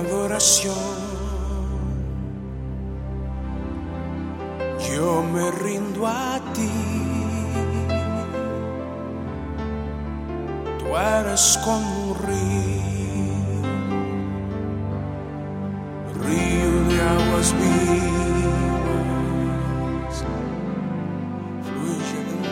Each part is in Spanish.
adoración. Yo me rindo a ti. Tú eres como un río, río de aguas vivas.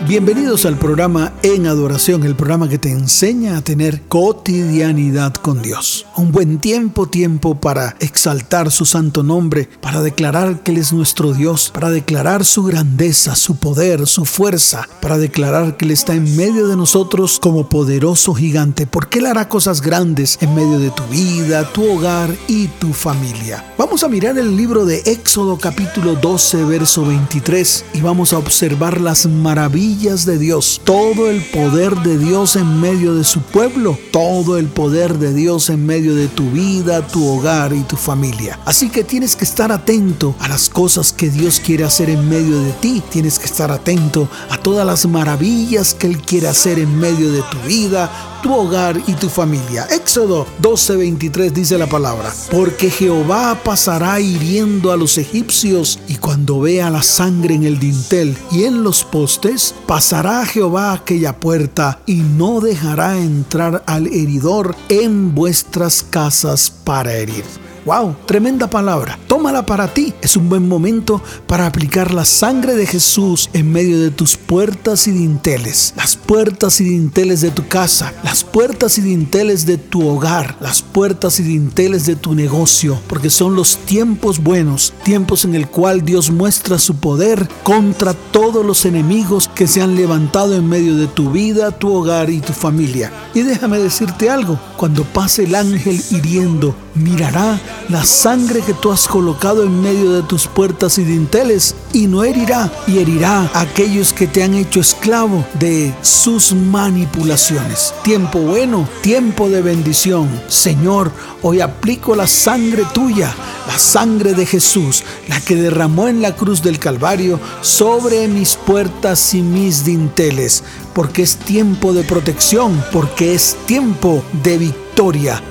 Bienvenidos al programa En Adoración, el programa que te enseña a tener cotidianidad con Dios. Un buen tiempo, tiempo para exaltar su santo nombre, para declarar que Él es nuestro Dios, para declarar su grandeza, su poder, su fuerza, para declarar que Él está en medio de nosotros como poderoso gigante, porque Él hará cosas grandes en medio de tu vida, tu hogar y tu familia. Vamos a mirar el libro de Éxodo capítulo 12, verso 23 y vamos a observar las maravillas de Dios, todo el poder de Dios en medio de su pueblo, todo el poder de Dios en medio de tu vida, tu hogar y tu familia. Así que tienes que estar atento a las cosas que Dios quiere hacer en medio de ti, tienes que estar atento a todas las maravillas que Él quiere hacer en medio de tu vida, tu hogar y tu familia. Éxodo 12:23 dice la palabra, porque Jehová pasará hiriendo a los egipcios y cuando vea la sangre en el dintel y en los postes, pasará Jehová aquella puerta y no dejará entrar al heridor en vuestras casas para herir. ¡Wow! Tremenda palabra. Tómala para ti. Es un buen momento para aplicar la sangre de Jesús en medio de tus puertas y dinteles. Las puertas y dinteles de tu casa. Las puertas y dinteles de tu hogar. Las puertas y dinteles de tu negocio. Porque son los tiempos buenos. Tiempos en el cual Dios muestra su poder contra todos los enemigos que se han levantado en medio de tu vida, tu hogar y tu familia. Y déjame decirte algo. Cuando pase el ángel hiriendo, mirará la sangre que tú has colocado en medio de tus puertas y dinteles y no herirá y herirá a aquellos que te han hecho esclavo de sus manipulaciones. Tiempo bueno, tiempo de bendición. Señor, hoy aplico la sangre tuya, la sangre de Jesús, la que derramó en la cruz del Calvario sobre mis puertas y mis dinteles, porque es tiempo de protección, porque es tiempo de victoria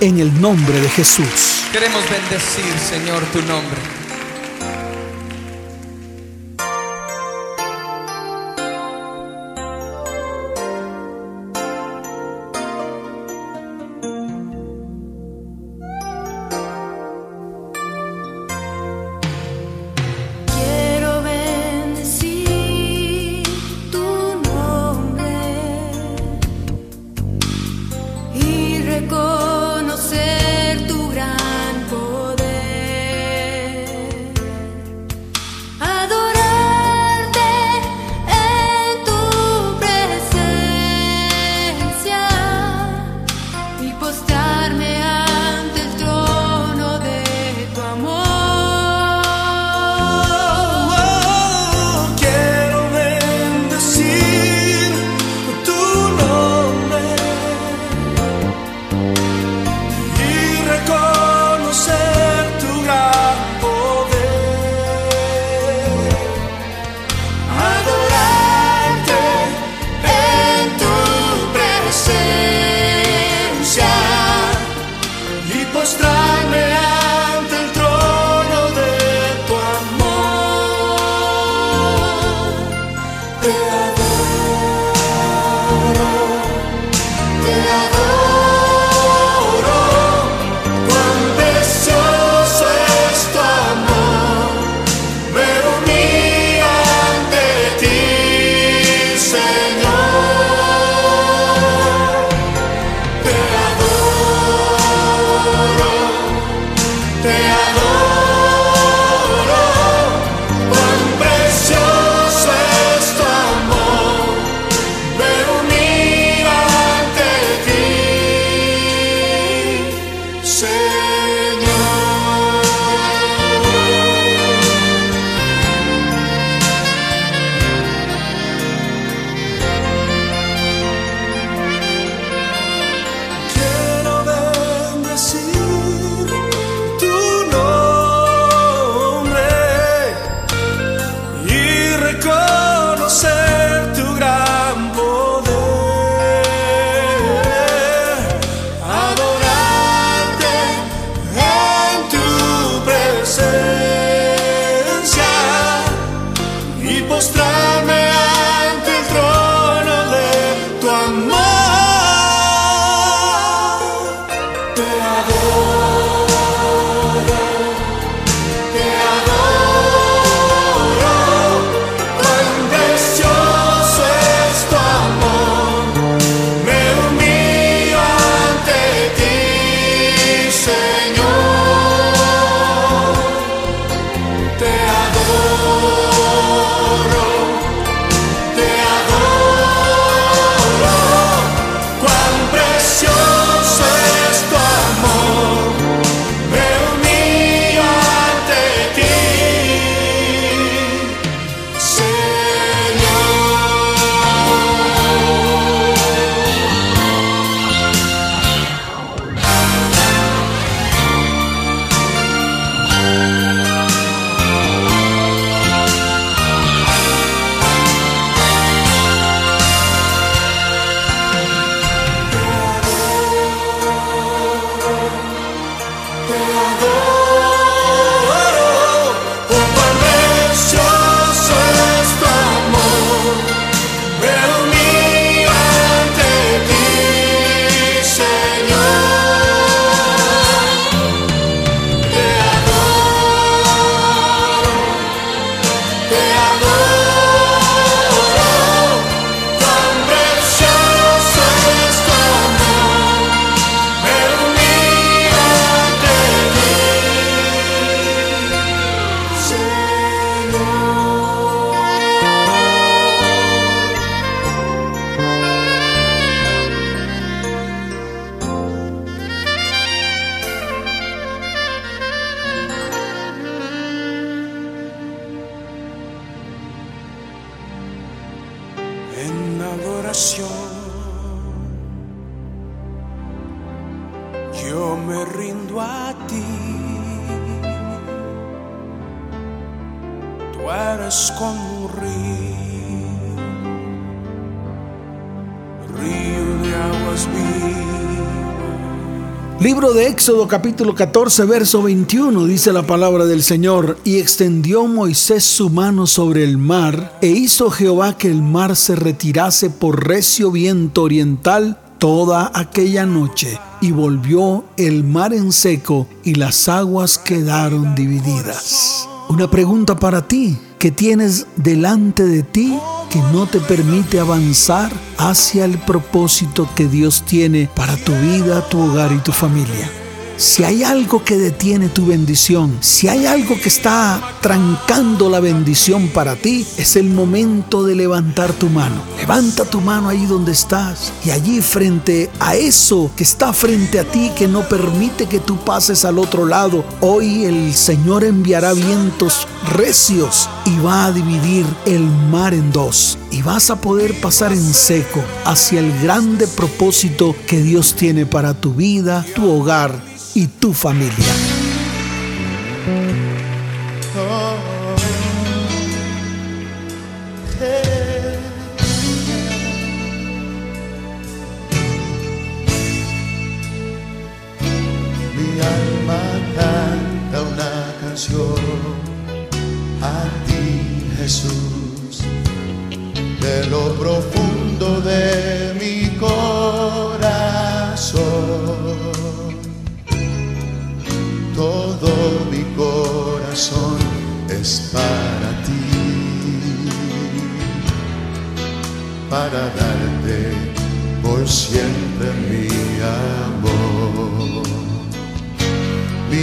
en el nombre de Jesús. Queremos bendecir, Señor, tu nombre. Libro de Éxodo capítulo 14 verso 21 dice la palabra del Señor, y extendió Moisés su mano sobre el mar, e hizo Jehová que el mar se retirase por recio viento oriental toda aquella noche, y volvió el mar en seco, y las aguas quedaron divididas. Una pregunta para ti, ¿qué tienes delante de ti que no te permite avanzar hacia el propósito que Dios tiene para tu vida, tu hogar y tu familia. Si hay algo que detiene tu bendición, si hay algo que está trancando la bendición para ti, es el momento de levantar tu mano. Levanta tu mano ahí donde estás y allí frente a eso que está frente a ti que no permite que tú pases al otro lado, hoy el Señor enviará vientos recios y va a dividir el mar en dos y vas a poder pasar en seco hacia el grande propósito que Dios tiene para tu vida, tu hogar y tu familia.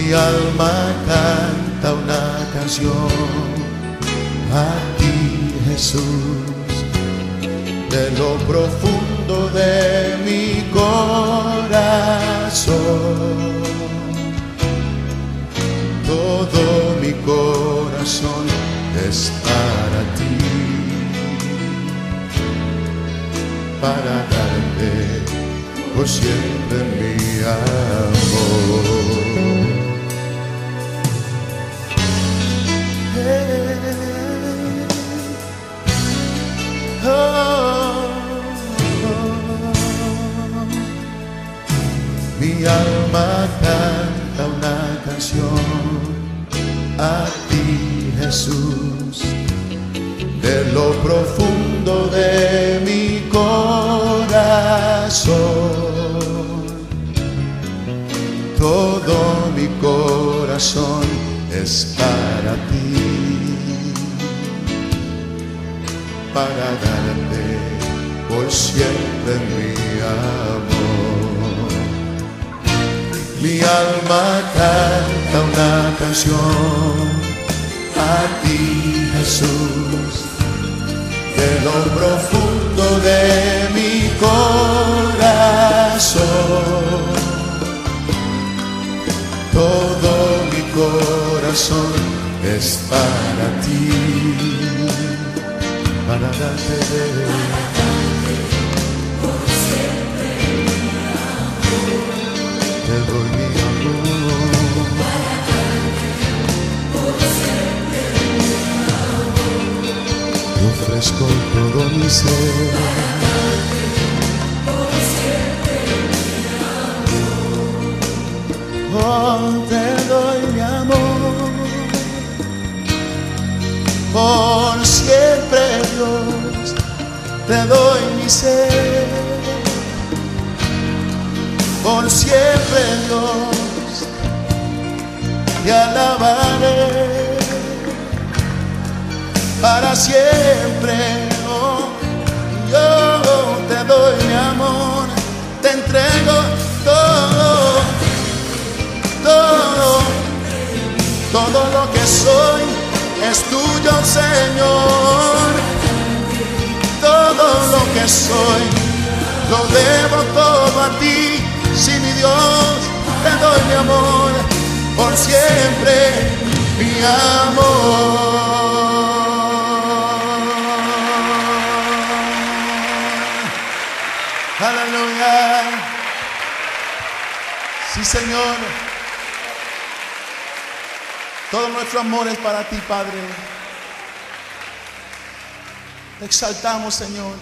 Mi alma canta una canción a ti, Jesús, de lo profundo de mi corazón. Todo mi corazón es para ti, para darte por siempre mi amor. Mi alma canta una canción a ti, Jesús, de lo profundo de mi corazón. Todo mi corazón es para ti, para darte por siempre mi amor. Mi alma canta una canción a ti, Jesús, de lo profundo de mi corazón. Todo mi corazón es para ti, para darte te doy mi amor. Te ofrezco todo mi ser. Oh, te doy mi amor. Por siempre, Dios, te doy mi ser por siempre Dios, te alabaré para siempre. oh, yo te doy mi amor, te entrego todo, todo, todo lo que soy es tuyo, Señor. Todo lo que soy lo debo todo a ti. Dios te doy mi amor, por siempre mi amor. Aleluya. Sí, Señor. Todo nuestro amor es para ti, Padre. Te exaltamos, Señor.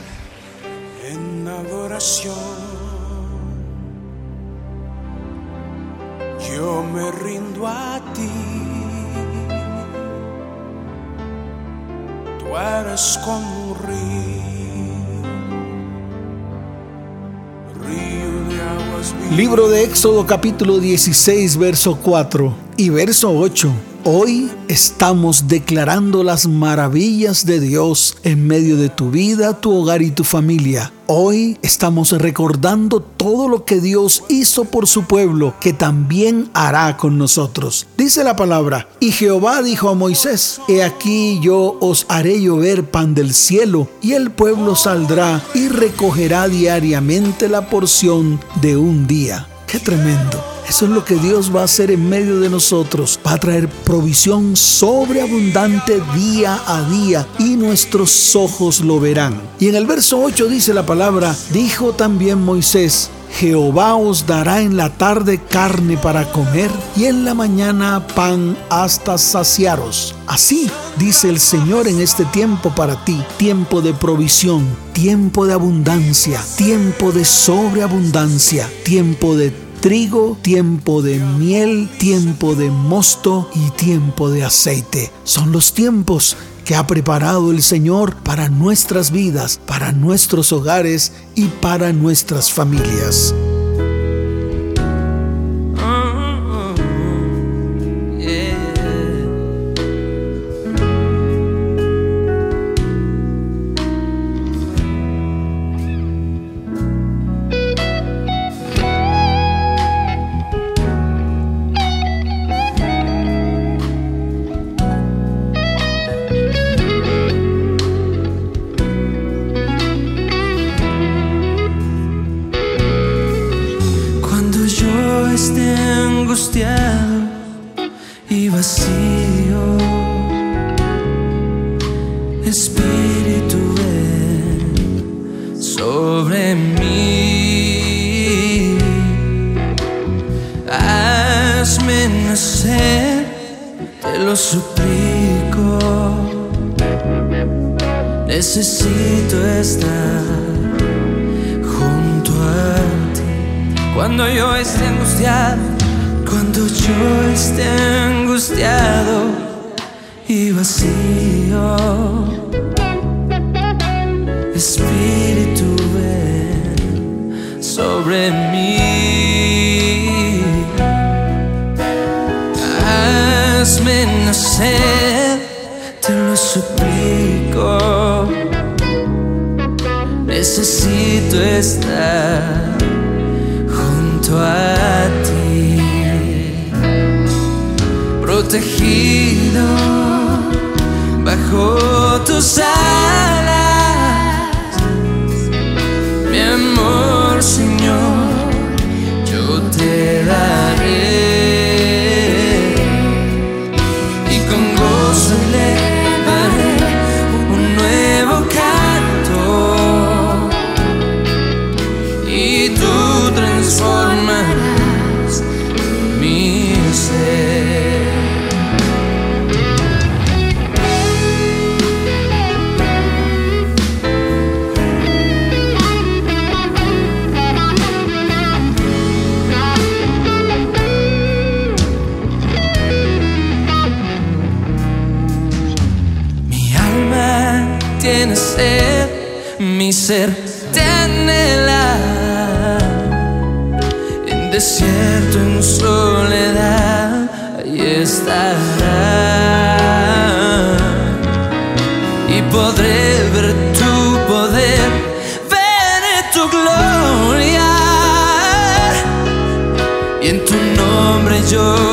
en adoración. Yo me rindo a ti. Tú eres como un río, de aguas. Libro de Éxodo capítulo 16, verso 4 y verso 8. Hoy estamos declarando las maravillas de Dios en medio de tu vida, tu hogar y tu familia. Hoy estamos recordando todo lo que Dios hizo por su pueblo, que también hará con nosotros. Dice la palabra, y Jehová dijo a Moisés, He aquí yo os haré llover pan del cielo, y el pueblo saldrá y recogerá diariamente la porción de un día. ¡Qué tremendo! Eso es lo que Dios va a hacer en medio de nosotros. Va a traer provisión sobreabundante día a día y nuestros ojos lo verán. Y en el verso 8 dice la palabra, dijo también Moisés, Jehová os dará en la tarde carne para comer y en la mañana pan hasta saciaros. Así dice el Señor en este tiempo para ti, tiempo de provisión, tiempo de abundancia, tiempo de sobreabundancia, tiempo de trigo, tiempo de miel, tiempo de mosto y tiempo de aceite. Son los tiempos que ha preparado el Señor para nuestras vidas, para nuestros hogares y para nuestras familias. Vacío, Espíritu ven sobre mí. Hazme nacer, te lo suplico. Necesito estar junto a ti, protegido cor do céu. Yo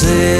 dizer.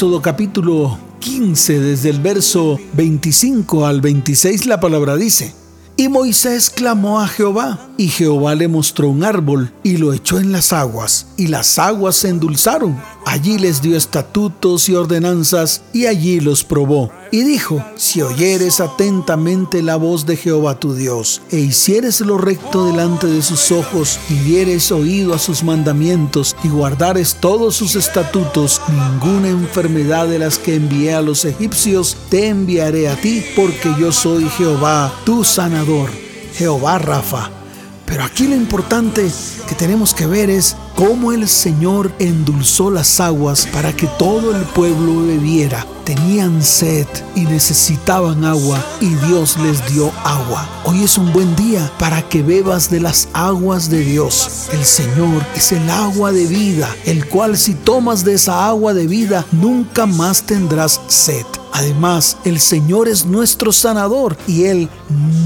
Éxodo capítulo 15, desde el verso 25 al 26, la palabra dice, y Moisés clamó a Jehová, y Jehová le mostró un árbol, y lo echó en las aguas, y las aguas se endulzaron. Allí les dio estatutos y ordenanzas, y allí los probó. Y dijo, si oyeres atentamente la voz de Jehová tu Dios, e hicieres lo recto delante de sus ojos, y dieres oído a sus mandamientos, y guardares todos sus estatutos, ninguna enfermedad de las que envié a los egipcios te enviaré a ti, porque yo soy Jehová, tu sanador, Jehová Rafa. Pero aquí lo importante que tenemos que ver es cómo el Señor endulzó las aguas para que todo el pueblo bebiera. Tenían sed y necesitaban agua y Dios les dio agua. Hoy es un buen día para que bebas de las aguas de Dios. El Señor es el agua de vida, el cual si tomas de esa agua de vida nunca más tendrás sed. Además, el Señor es nuestro sanador y Él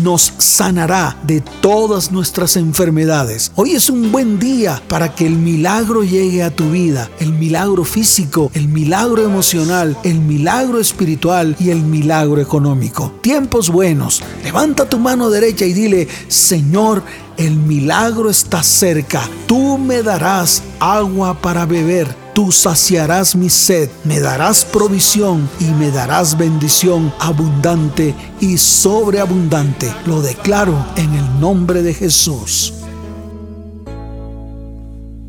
nos sanará de todas nuestras enfermedades. Hoy es un buen día para que el milagro llegue a tu vida, el milagro físico, el milagro emocional, el milagro espiritual y el milagro económico. Tiempos buenos. Levanta tu mano derecha y dile, Señor, el milagro está cerca. Tú me darás agua para beber. Tú saciarás mi sed, me darás provisión y me darás bendición abundante y sobreabundante. Lo declaro en el nombre de Jesús.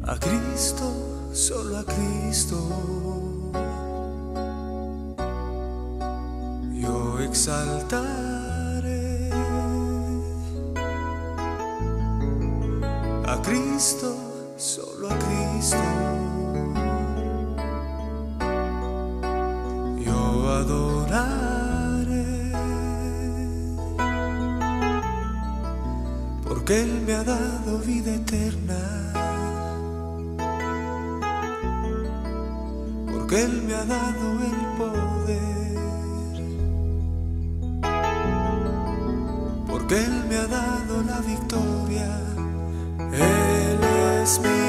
A Cristo, solo a Cristo. Yo exaltaré. A Cristo, solo a Cristo. Adoraré. Porque Él me ha dado vida eterna. porque Él me ha dado el poder, porque Él me ha dado la victoria, Él es mi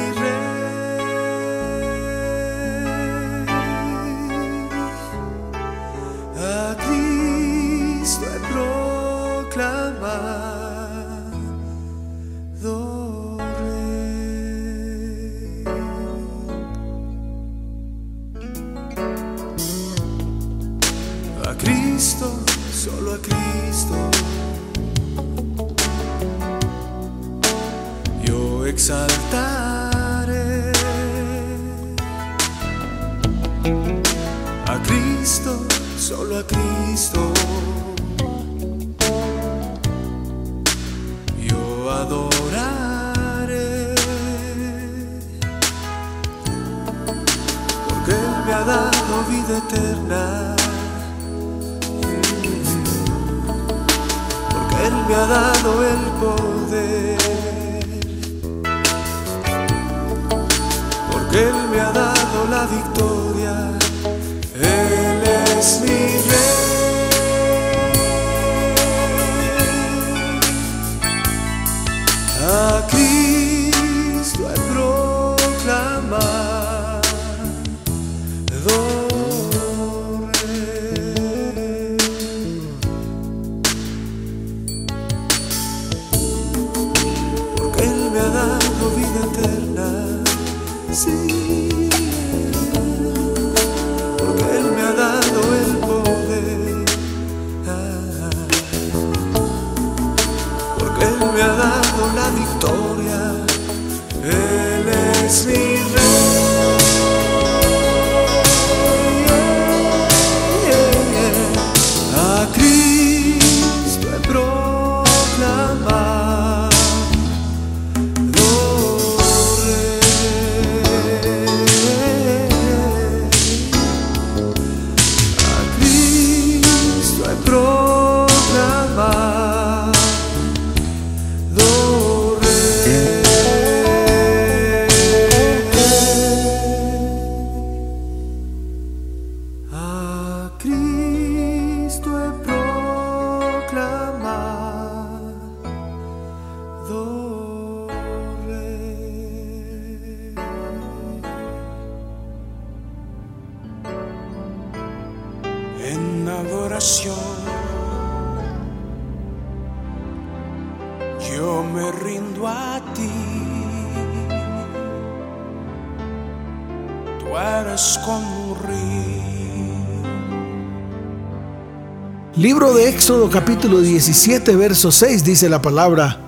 Capítulo 17, verso 6 dice la palabra,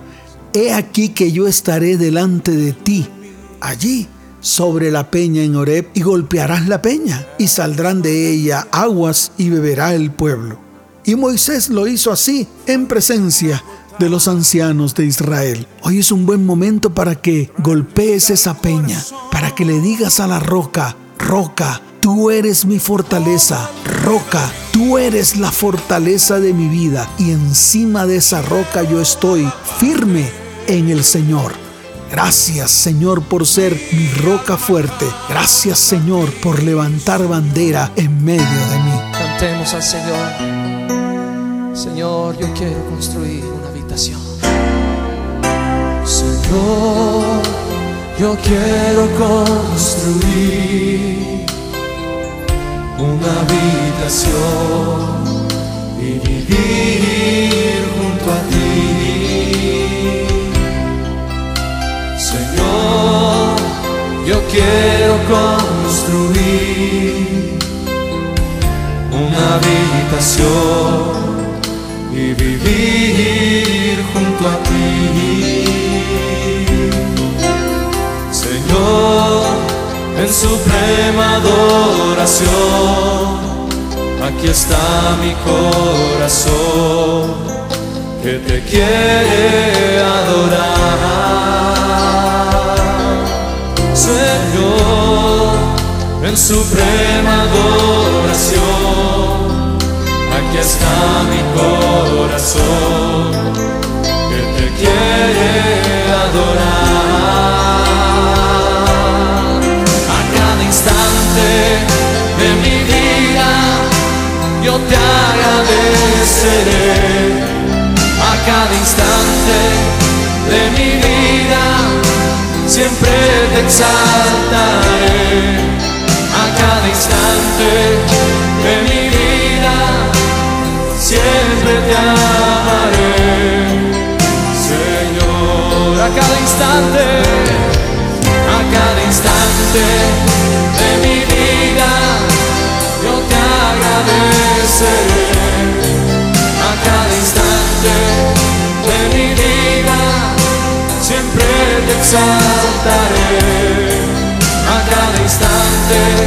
He aquí que yo estaré delante de ti, allí sobre la peña en Horeb, y golpearás la peña, y saldrán de ella aguas, y beberá el pueblo. Y Moisés lo hizo así, en presencia de los ancianos de Israel. Hoy es un buen momento para que golpees esa peña, para que le digas a la roca, roca, Tú eres mi fortaleza, roca, tú eres la fortaleza de mi vida y encima de esa roca yo estoy firme en el Señor. Gracias Señor por ser mi roca fuerte. Gracias Señor por levantar bandera en medio de mí. Cantemos al Señor. Señor, yo quiero construir una habitación. Señor, yo quiero construir una habitación y vivir junto a ti. Señor, yo quiero construir una habitación y vivir junto a ti. Señor, suprema adoración, aquí está mi corazón que te quiere adorar. Señor, en suprema adoración, aquí está mi corazón que te quiere adorar. Yo te agradeceré. A cada instante de mi vida siempre te exaltaré. A cada instante de mi vida siempre te amaré. Señor, a cada instante, a cada instante de mi vida, A cada instante de mi vida, siempre te exaltaré. A cada instante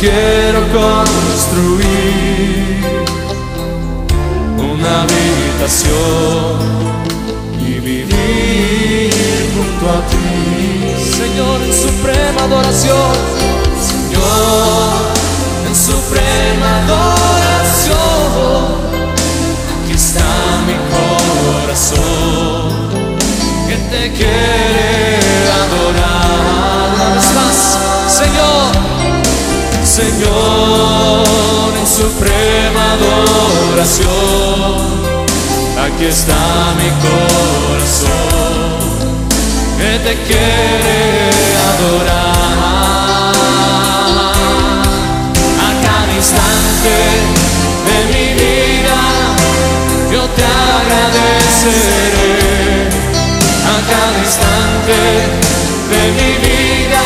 quiero construir una habitación y vivir junto a ti. Señor, en suprema adoración. Señor, en suprema adoración. Aquí está mi corazón que te quiere suprema adoración. Aquí está mi corazón que te quiere adorar. A cada instante de mi vida yo te agradeceré. A cada instante de mi vida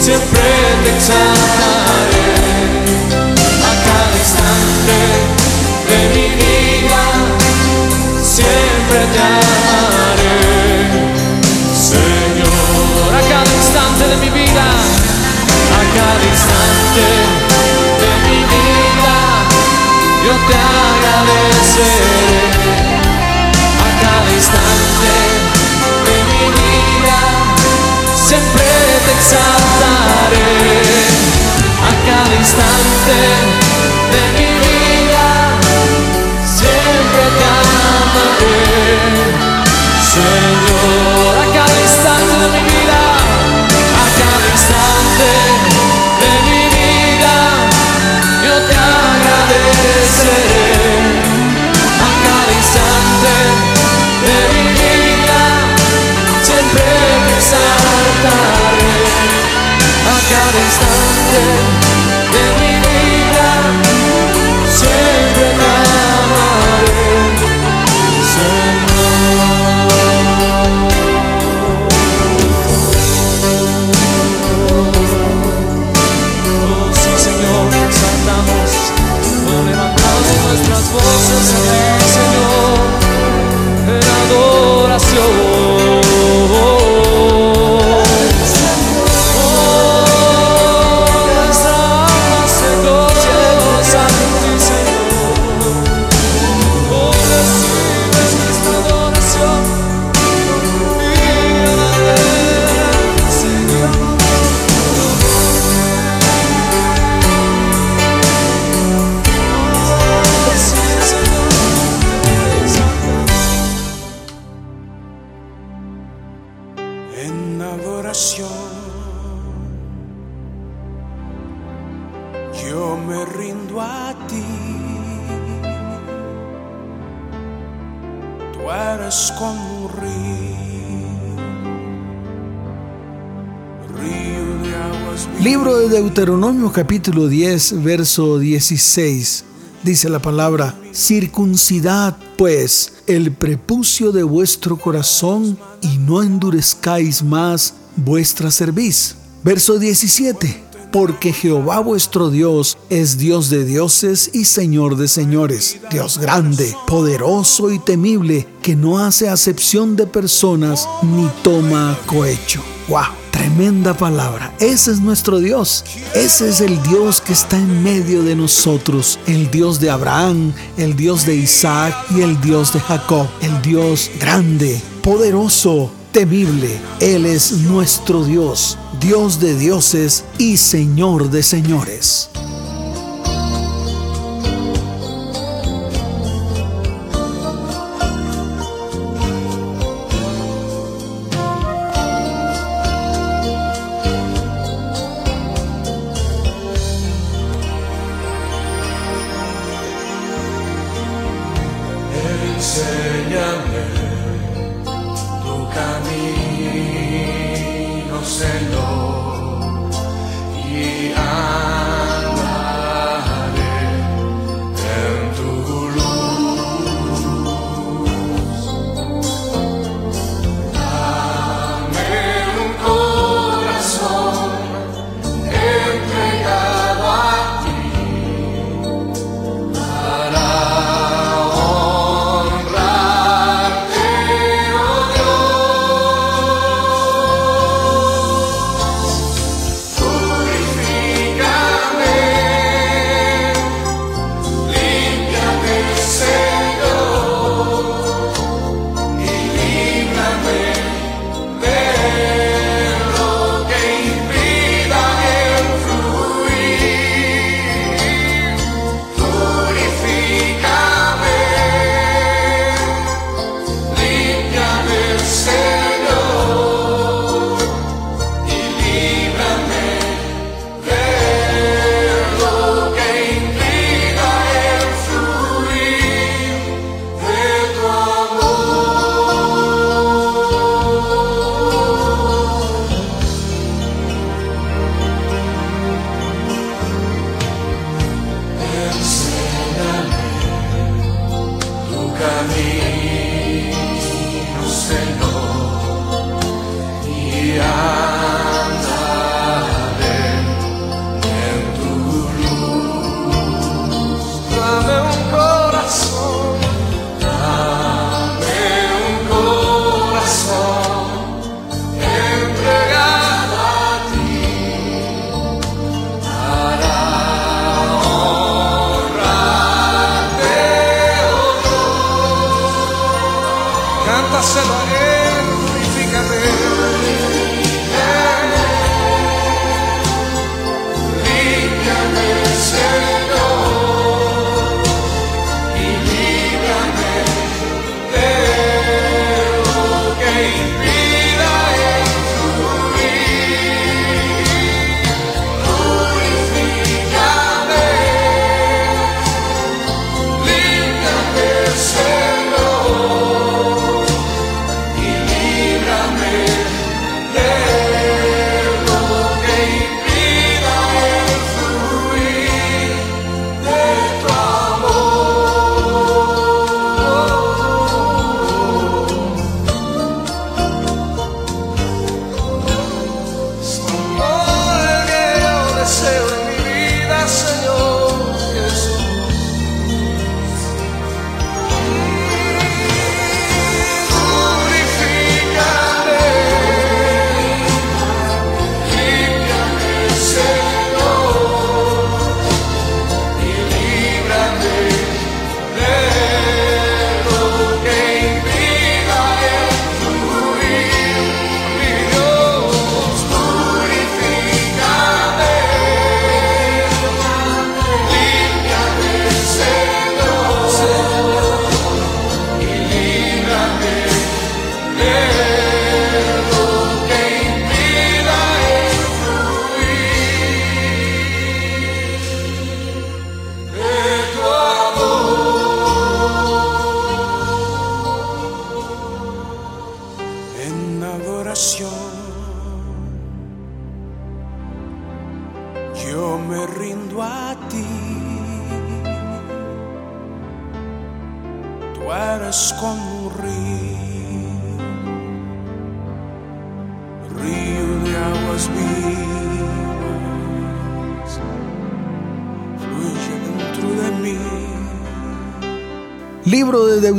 siempre te exaltaré. A cada instante de mi vida siempre te amaré. Señor, a cada instante de mi vida, a cada instante de mi vida, yo te agradeceré. A cada instante de mi vida, siempre te exaltaré. Cada Capítulo 10, verso 16. Dice la palabra, circuncidad pues el prepucio de vuestro corazón y no endurezcáis más vuestra cerviz. Verso 17. Porque Jehová vuestro Dios es Dios de dioses y Señor de señores, Dios grande, poderoso y temible, que no hace acepción de personas ni toma cohecho. ¡Wow! Tremenda palabra. Ese es nuestro Dios. Ese es el Dios que está en medio de nosotros. El Dios de Abraham, el Dios de Isaac y el Dios de Jacob. El Dios grande, poderoso, temible. Él es nuestro Dios, Dios de dioses y Señor de señores.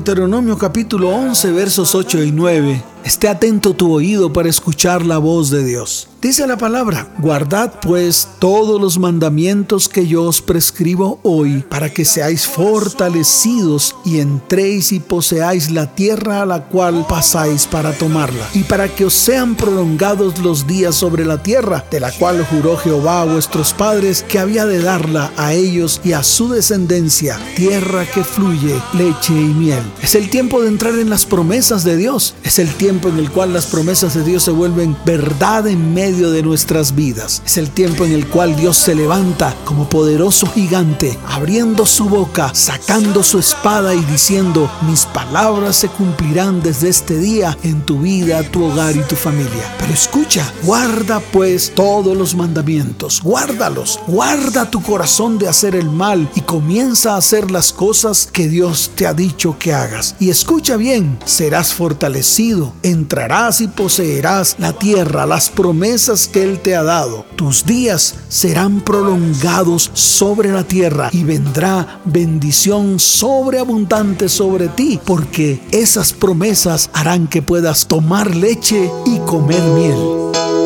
Deuteronomio capítulo 11 versos 8 y 9. Esté atento tu oído para escuchar la voz de Dios. Dice la palabra, guardad pues todos los mandamientos que yo os prescribo hoy, para que seáis fortalecidos y entréis y poseáis la tierra a la cual pasáis para tomarla, y para que os sean prolongados los días sobre la tierra, de la cual juró Jehová a vuestros padres que había de darla a ellos y a su descendencia, tierra que fluye leche y miel. Es el tiempo de entrar en las promesas de Dios, es el tiempo en el cual las promesas de Dios se vuelven verdad en medio de nuestras vidas. Es el tiempo en el cual Dios se levanta como poderoso gigante, abriendo su boca, sacando su espada y diciendo, mis palabras se cumplirán desde este día en tu vida, tu hogar y tu familia. Pero escucha, guarda pues todos los mandamientos, guárdalos, guarda tu corazón de hacer el mal y comienza a hacer las cosas que Dios te ha dicho que hagas. Y escucha bien, serás fortalecido, entrarás y poseerás la tierra, las promesas que Él te ha dado. Tus días serán prolongados sobre la tierra y vendrá bendición sobreabundante sobre ti, porque esas promesas harán que puedas tomar leche y comer miel.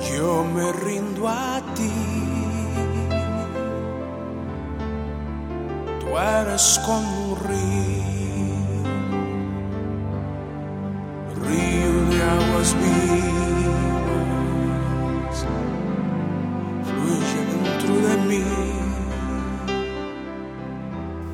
Yo me rindo a ti. Tú eres como un río, río de aguas vivas, fluye dentro de mí.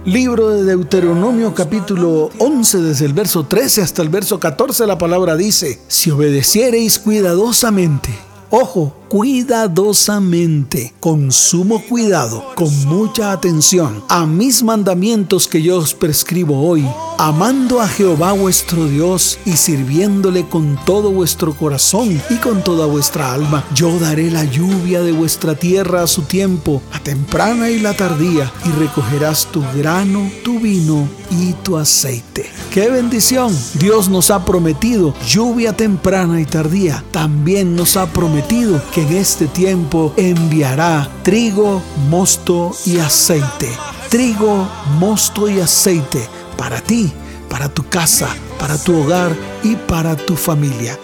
Libro de Deuteronomio capítulo 11 desde el verso 13 hasta el verso 14 la palabra dice, si obedeciereis cuidadosamente, ojo, cuidadosamente, con sumo cuidado, con mucha atención, a mis mandamientos que yo os prescribo hoy, amando a Jehová vuestro Dios y sirviéndole con todo vuestro corazón y con toda vuestra alma, yo daré la lluvia de vuestra tierra a su tiempo, la temprana y la tardía, y recogerás tu grano, tu vino y tu aceite. ¡Qué bendición! Dios nos ha prometido lluvia temprana y tardía. También nos ha prometido que en este tiempo enviará trigo, mosto y aceite. Trigo, mosto y aceite para ti, para tu casa, para tu hogar y para tu familia.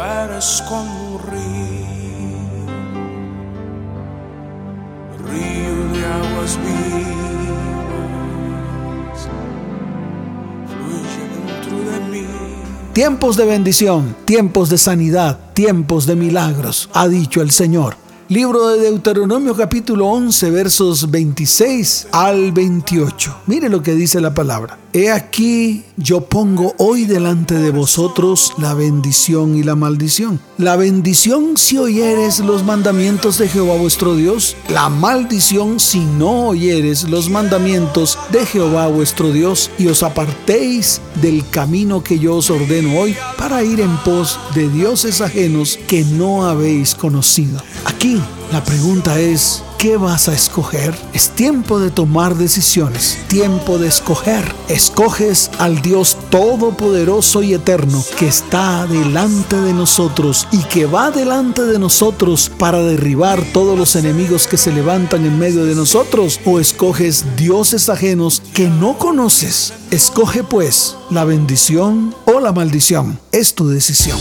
Eres como un río, río de aguas vivas, fluye dentro de mí. Tiempos de bendición, tiempos de sanidad, tiempos de milagros, ha dicho el Señor. Libro de Deuteronomio capítulo 11 versos 26 al 28. Mire lo que dice la palabra. He aquí yo pongo hoy delante de vosotros la bendición y la maldición. La bendición si oyeres los mandamientos de Jehová vuestro Dios. La maldición si no oyeres los mandamientos de Jehová vuestro Dios y os apartéis del camino que yo os ordeno hoy para ir en pos de dioses ajenos que no habéis conocido. Aquí la pregunta es, ¿qué vas a escoger? Es tiempo de tomar decisiones, tiempo de escoger. Escoges al Dios Todopoderoso y Eterno que está delante de nosotros y que va delante de nosotros para derribar todos los enemigos que se levantan en medio de nosotros o escoges dioses ajenos que no conoces. Escoge pues la bendición o la maldición. Es tu decisión.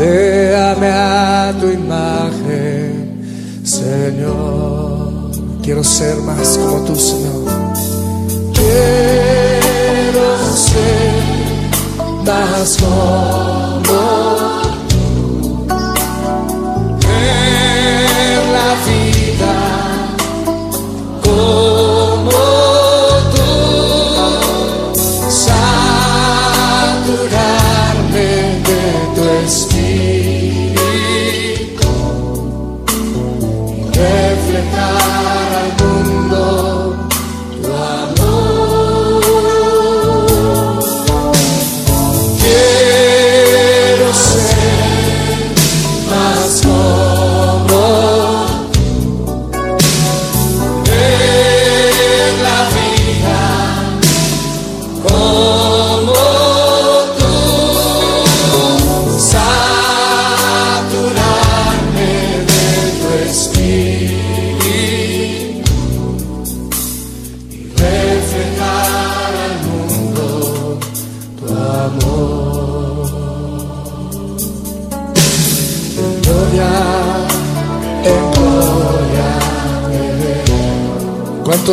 Moldéame a tu imagen, Señor. Quiero ser más como tú, Señor. Quiero ser más como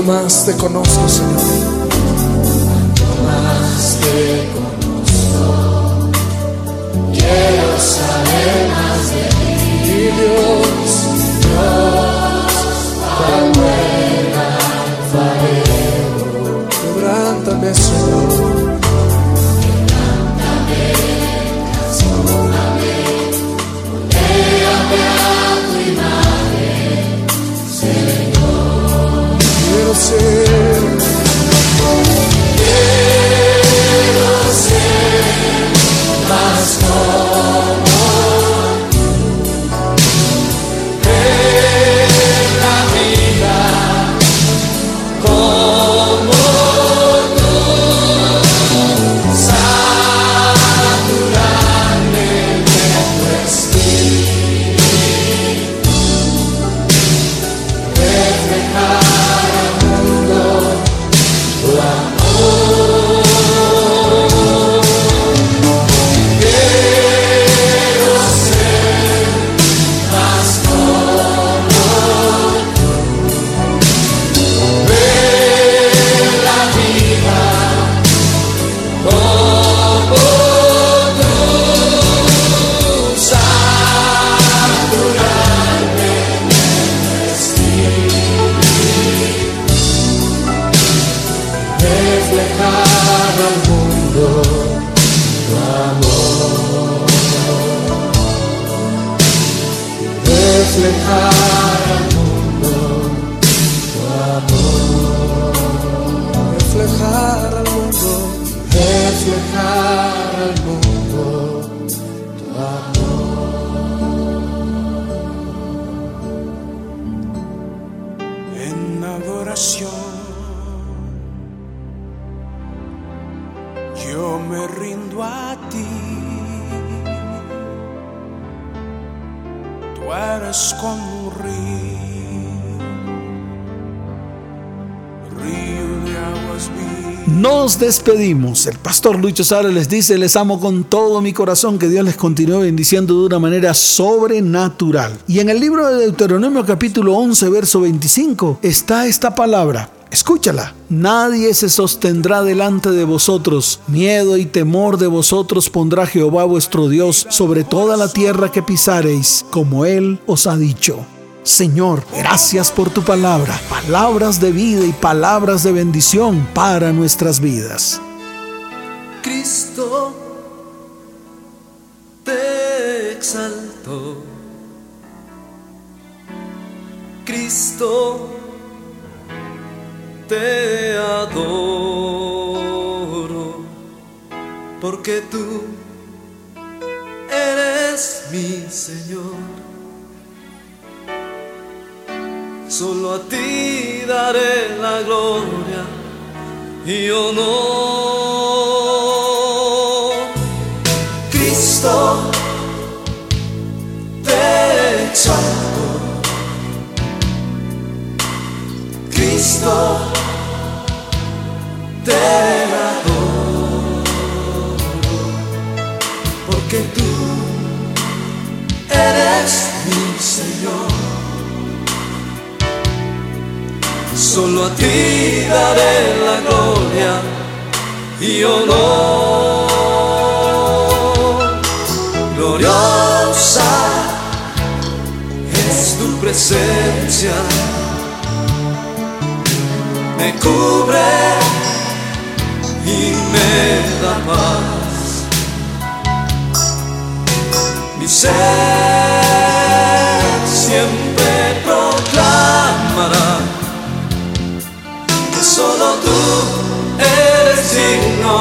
más te conozco Señor pastor Lucho Sara les dice, les amo con todo mi corazón, que Dios les continúe bendiciendo de una manera sobrenatural. Y en el libro de Deuteronomio capítulo 11, verso 25, está esta palabra. Escúchala. Nadie se sostendrá delante de vosotros. Miedo y temor de vosotros pondrá Jehová vuestro Dios sobre toda la tierra que pisareis, como Él os ha dicho. Señor, gracias por tu palabra, palabras de vida y palabras de bendición para nuestras vidas. Cristo te exaltó. Cristo te adoro, porque tú eres mi Señor. Solo a ti daré la gloria y honor. Cristo, te exalto. Cristo, te adoro, porque tú eres mi Señor. Solo a ti daré la gloria y honor. Presencia, me cubre y me da paz. Mi ser siempre proclamará que solo tú eres digno